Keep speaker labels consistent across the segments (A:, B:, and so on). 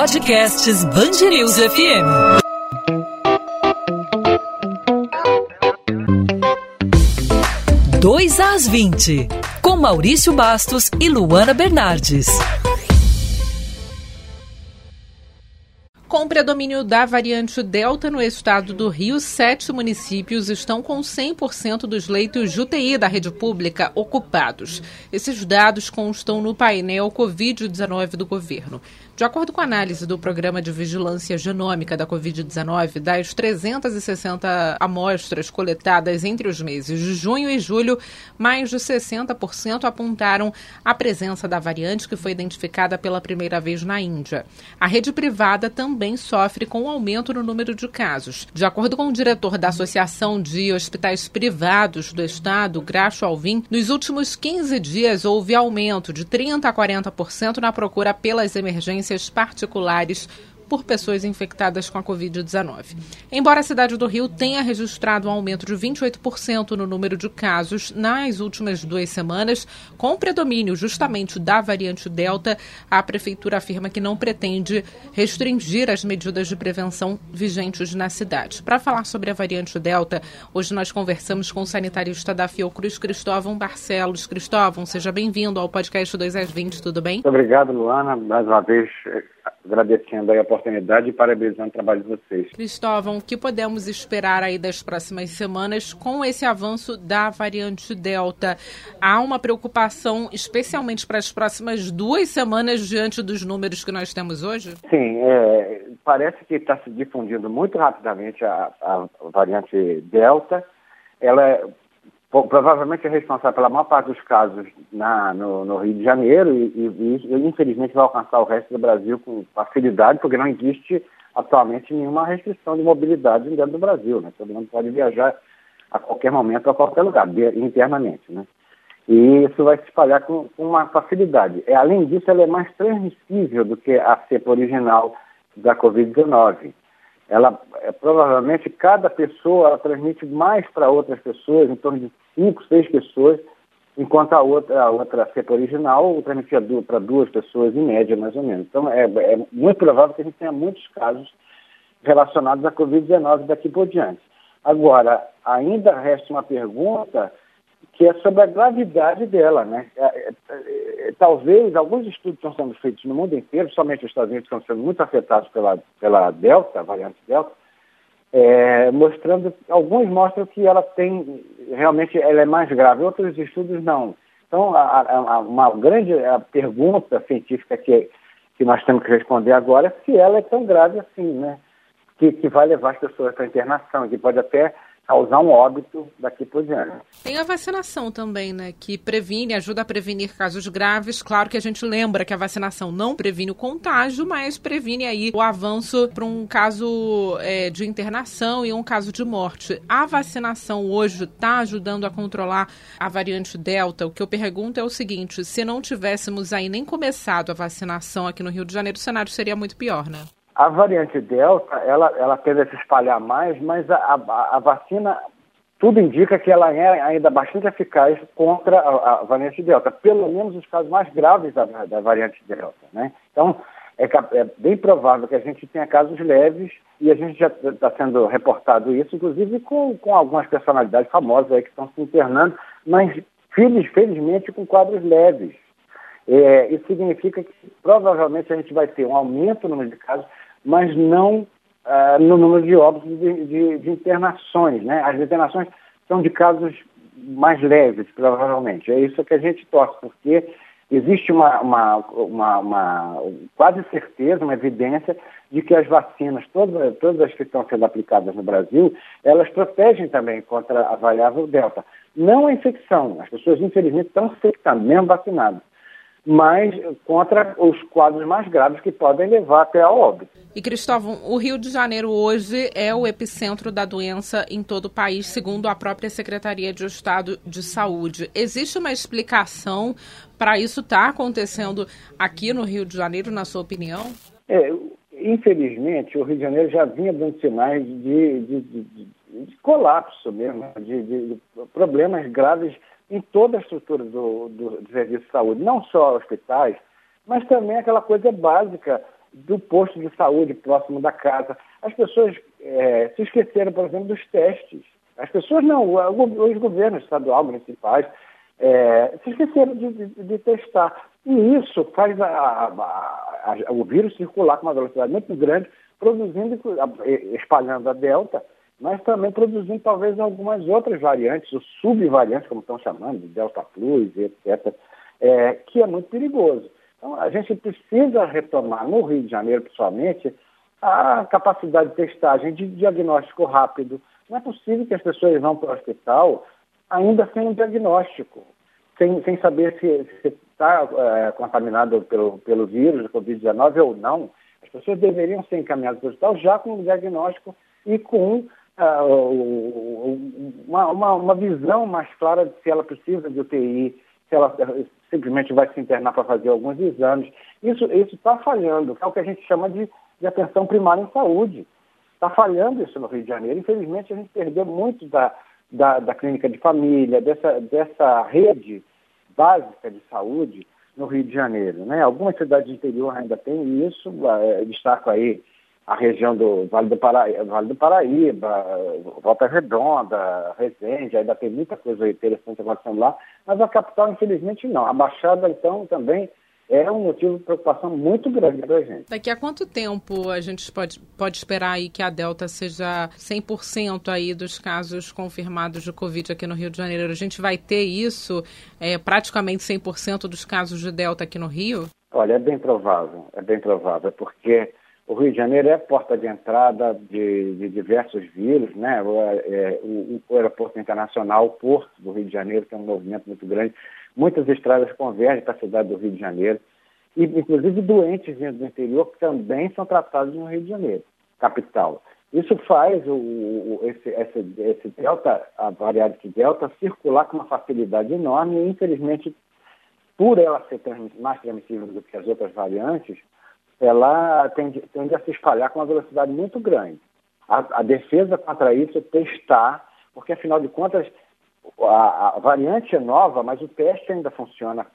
A: Podcasts Bangerils FM. Dois às 20, com Maurício Bastos e Luana Bernardes.
B: Com o predomínio da variante Delta no estado do Rio, sete municípios estão com 100% dos leitos de UTI da rede pública ocupados. Esses dados constam no painel Covid-19 do governo. De acordo com a análise do Programa de Vigilância Genômica da Covid-19, das 360 amostras coletadas entre os meses de junho e julho, mais de 60% apontaram a presença da variante que foi identificada pela primeira vez na Índia. A rede privada também sofre com o um aumento no número de casos. De acordo com o diretor da Associação de Hospitais Privados do Estado, Graxo Alvim, nos últimos 15 dias houve aumento de 30% a 40% na procura pelas emergências particulares por pessoas infectadas com a Covid-19. Embora a cidade do Rio tenha registrado um aumento de 28% no número de casos nas últimas duas semanas, com predomínio justamente da variante Delta, a Prefeitura afirma que não pretende restringir as medidas de prevenção vigentes na cidade. Para falar sobre a variante Delta, hoje nós conversamos com o sanitarista da Fiocruz, Cristóvão Barcelos. Cristóvão, seja bem-vindo ao podcast 2 às 20, tudo bem?
C: Muito obrigado, Luana. Mais uma vez, agradecendo a oportunidade e parabenizando o trabalho de vocês.
B: Cristóvão, o que podemos esperar aí das próximas semanas com esse avanço da variante Delta? Há uma preocupação, especialmente para as próximas duas semanas, diante dos números que nós temos hoje?
C: Sim, é, parece que está se difundindo muito rapidamente a, a variante Delta. Ela provavelmente é responsável pela maior parte dos casos na, no, no, Rio de Janeiro e, e, e, infelizmente vai alcançar o resto do Brasil com facilidade, porque não existe atualmente nenhuma restrição de mobilidade dentro do Brasil, né? Todo mundo pode viajar a qualquer momento, a qualquer lugar, internamente, né? E isso vai se espalhar com, com uma facilidade. É, além disso, ela é mais transmissível do que a cepa original da Covid-19 ela é, provavelmente cada pessoa transmite mais para outras pessoas, em torno de cinco, seis pessoas, enquanto a outra, a outra cepa original transmitia para duas pessoas em média, mais ou menos. Então é, é muito provável que a gente tenha muitos casos relacionados à Covid-19 daqui por diante. Agora, ainda resta uma pergunta que é sobre a gravidade dela, né? É, é, é, talvez alguns estudos estão sendo feitos no mundo inteiro, somente os Estados Unidos estão sendo muito afetados pela, pela Delta, variante Delta, é, mostrando, alguns mostram que ela tem, realmente ela é mais grave, outros estudos não. Então, a, a, uma grande pergunta científica que, que nós temos que responder agora é se ela é tão grave assim, né? Que, que vai levar as pessoas para internação, que pode até causar um óbito daqui por diante.
B: Tem a vacinação também, né, que previne, ajuda a prevenir casos graves. Claro que a gente lembra que a vacinação não previne o contágio, mas previne aí o avanço para um caso é, de internação e um caso de morte. A vacinação hoje está ajudando a controlar a variante Delta. O que eu pergunto é o seguinte: se não tivéssemos aí nem começado a vacinação aqui no Rio de Janeiro, o cenário seria muito pior, né?
C: A variante Delta, ela, ela tende a se espalhar mais, mas a, a, a vacina, tudo indica que ela é ainda bastante eficaz contra a, a, variante Delta, pelo menos os casos mais graves da, da variante Delta, né? Então, é, é, bem provável que a gente tenha casos leves e a gente já está sendo reportado isso, inclusive com, com algumas personalidades famosas aí que estão se internando, mas feliz, felizmente com quadros leves. É, isso significa que provavelmente a gente vai ter um aumento no número de casos, mas não uh, no número de óbitos de, de, de, internações. Né? As internações são de casos mais leves, provavelmente. É isso que a gente torce, porque existe uma, uma, uma, uma quase certeza, uma evidência de que as vacinas, todas, todas as que estão sendo aplicadas no Brasil, elas protegem também contra a variável Delta. Não a infecção, as pessoas infelizmente estão se mesmo vacinadas mas contra os quadros mais graves que podem levar até a óbito.
B: E Cristóvão, o Rio de Janeiro hoje é o epicentro da doença em todo o país, segundo a própria Secretaria de Estado de Saúde. Existe uma explicação para isso estar tá acontecendo aqui no Rio de Janeiro, na sua opinião?
C: É, infelizmente, o Rio de Janeiro já vinha dando sinais de, de, de, de colapso mesmo, de problemas graves em toda a estrutura do, do, do serviço de saúde, não só hospitais, mas também aquela coisa básica do posto de saúde próximo da casa. As pessoas é, se esqueceram, por exemplo, dos testes. As pessoas não, os governos estaduais, municipais, é, se esqueceram de, de, de, testar. E isso faz a, a, a, o vírus circular com uma velocidade muito grande, produzindo, espalhando a delta, mas também produzindo talvez algumas outras variantes, os subvariantes, como estão chamando, de Delta Plus, etc., é, que é muito perigoso. Então, a gente precisa retomar, no Rio de Janeiro, principalmente, a capacidade de testagem, de diagnóstico rápido. Não é possível que as pessoas vão para o hospital ainda sem um diagnóstico, sem, sem saber se está é, contaminado pelo, pelo vírus do Covid-19 ou não. As pessoas deveriam ser encaminhadas para o hospital já com um diagnóstico e com uma, uma, uma visão mais clara de se ela precisa de UTI, se ela simplesmente vai se internar para fazer alguns exames. Isso está falhando, é o que a gente chama de, de atenção primária em saúde. Está falhando isso no Rio de Janeiro. Infelizmente, a gente perdeu muito da, da, da clínica de família, dessa, dessa rede básica de saúde no Rio de Janeiro. Né? Algumas cidades do interior ainda têm isso, destaco aí a região do Vale do, Paraíba, vale do Paraíba, Volta Redonda, Resende, ainda tem muita coisa interessante acontecendo lá, mas a capital, infelizmente, não. A Baixada, então, também é um motivo de preocupação muito grande para a gente.
B: Daqui a quanto tempo a gente pode, pode esperar aí que a Delta seja 100% aí dos casos confirmados de Covid aqui no Rio de Janeiro? A gente vai ter isso, é, praticamente 100% dos casos de Delta aqui no Rio?
C: Olha, é bem provável, é bem provável, porque o Rio de Janeiro é porta de entrada de, de diversos vírus, né? O, é, o, o, aeroporto internacional, o porto do Rio de Janeiro, é um movimento muito grande. Muitas estradas convergem para a cidade do Rio de Janeiro. E, inclusive, doentes vindo do interior que também são tratados no Rio de Janeiro, capital. Isso faz o, o, esse, esse, esse, delta, a variante delta, circular com uma facilidade enorme e, infelizmente, por ela ser mais transmissível do que as outras variantes, ela tende, tende, a se espalhar com uma velocidade muito grande. A, a, defesa contra isso é testar, porque afinal de contas a, a, variante é nova, mas o teste ainda funciona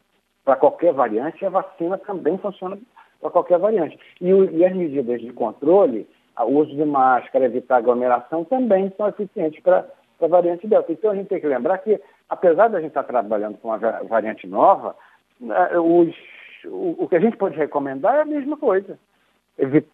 C: para qualquer variante e a vacina também funciona para qualquer variante. E, o, e, as medidas de controle, o uso de máscara, evitar aglomeração, também são eficientes para a variante Delta. Então a gente tem que lembrar que, apesar da gente estar trabalhando com uma variante nova, né, os o, o que a gente pode recomendar é a mesma coisa. Evite,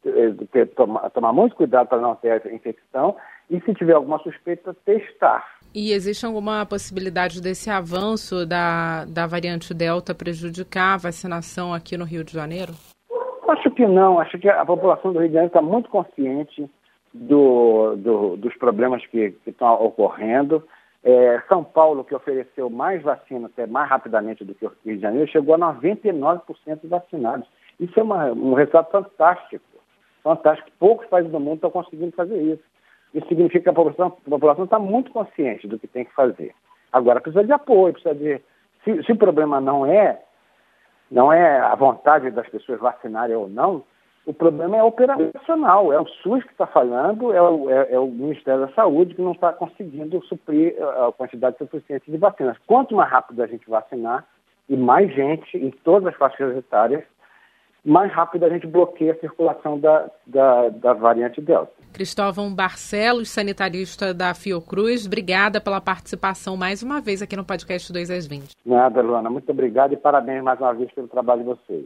C: ter, tomar, tomar muito cuidado para não ter infecção e, se tiver alguma suspeita, testar.
B: E existe alguma possibilidade desse avanço da, da variante Delta prejudicar a vacinação aqui no Rio de Janeiro?
C: Acho que não. Acho que a população do Rio de Janeiro está muito consciente do, do, dos problemas que estão ocorrendo. É, São Paulo, que ofereceu mais vacina até mais rapidamente do que o Rio de Janeiro, chegou a 99% vacinados. Isso é uma, um resultado fantástico. Fantástico. Poucos países do mundo estão conseguindo fazer isso. Isso significa que a população, a população está muito consciente do que tem que fazer. Agora, precisa de apoio, precisa de. Se, se o problema não é, não é a vontade das pessoas vacinarem ou não, o problema é operacional, é o SUS que está falhando, é o, é, é o, Ministério da Saúde que não está conseguindo suprir a quantidade suficiente de vacinas. Quanto mais rápido a gente vacinar e mais gente em todas as faixas etárias, mais rápido a gente bloqueia a circulação da, da, da variante Delta.
B: Cristóvão Barcelos, sanitarista da Fiocruz, obrigada pela participação mais uma vez aqui no podcast 2 às 20.
C: Nada, Luana, muito obrigado e parabéns mais uma vez pelo trabalho de vocês.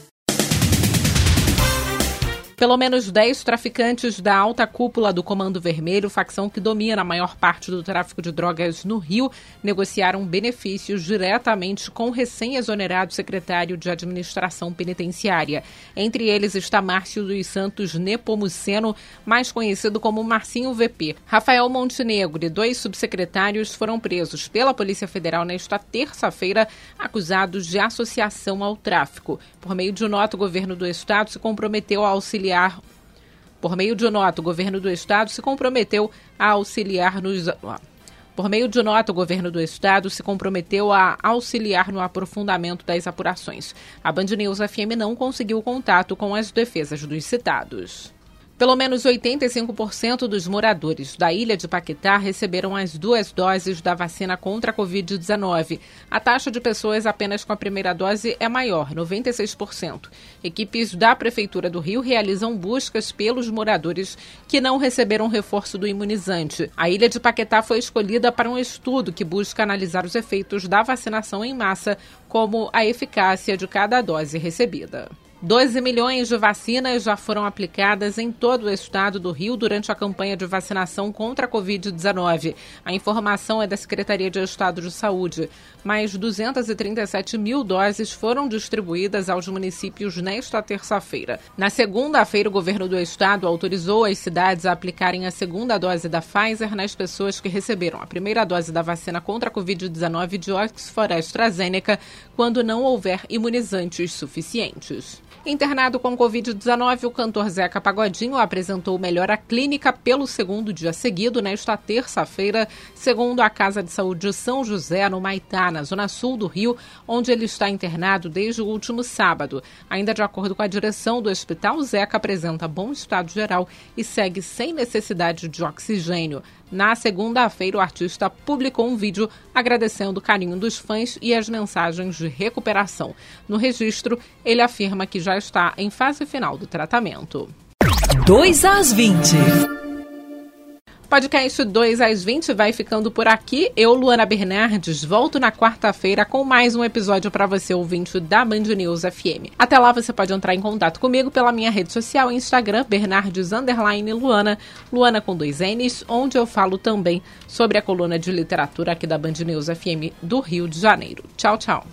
B: Pelo menos 10 traficantes da alta cúpula do Comando Vermelho, facção que domina a maior parte do tráfico de drogas no Rio, negociaram benefícios diretamente com o recém-exonerado secretário de Administração Penitenciária. Entre eles está Márcio dos Santos Nepomuceno, mais conhecido como Marcinho VP. Rafael Montenegro e dois subsecretários foram presos pela Polícia Federal nesta terça-feira, acusados de associação ao tráfico. Por meio de nota, o governo do estado se comprometeu a auxiliar auxiliar. Por meio de nota, o governo do estado se comprometeu a auxiliar nos. Por meio de nota, o governo do estado se comprometeu a auxiliar no aprofundamento das apurações. A Band News FM não conseguiu contato com as defesas dos citados. Pelo menos 85% dos moradores da ilha de Paquetá receberam as duas doses da vacina contra a Covid-19. A taxa de pessoas apenas com a primeira dose é maior, 96%. Equipes da Prefeitura do Rio realizam buscas pelos moradores que não receberam reforço do imunizante. A ilha de Paquetá foi escolhida para um estudo que busca analisar os efeitos da vacinação em massa, como a eficácia de cada dose recebida. 12 milhões de vacinas já foram aplicadas em todo o estado do Rio durante a campanha de vacinação contra a Covid-19. A informação é da Secretaria de Estado de Saúde. Mais 237 mil doses foram distribuídas aos municípios nesta terça-feira. Na segunda-feira, o governo do estado autorizou as cidades a aplicarem a segunda dose da Pfizer nas pessoas que receberam a primeira dose da vacina contra a Covid-19 de Oxford AstraZeneca, quando não houver imunizantes suficientes. Internado com Covid-19, o cantor Zeca Pagodinho apresentou melhora clínica pelo segundo dia seguido nesta terça-feira, segundo a Casa de Saúde de São José, no Maitá, na zona sul do Rio, onde ele está internado desde o último sábado. Ainda de acordo com a direção do hospital, Zeca apresenta bom estado geral e segue sem necessidade de oxigênio. Na segunda-feira, o artista publicou um vídeo agradecendo o carinho dos fãs e as mensagens de recuperação. No registro, ele afirma que já está em fase final do tratamento.
A: 2 às 20.
B: Podcast 2 às 20 vai ficando por aqui. Eu, Luana Bernardes, volto na quarta-feira com mais um episódio para você, ouvinte da Band News FM. Até lá você pode entrar em contato comigo pela minha rede social Instagram, Bernardes Luana, Luana com dois N's, onde eu falo também sobre a coluna de literatura aqui da Band News FM do Rio de Janeiro. Tchau, tchau.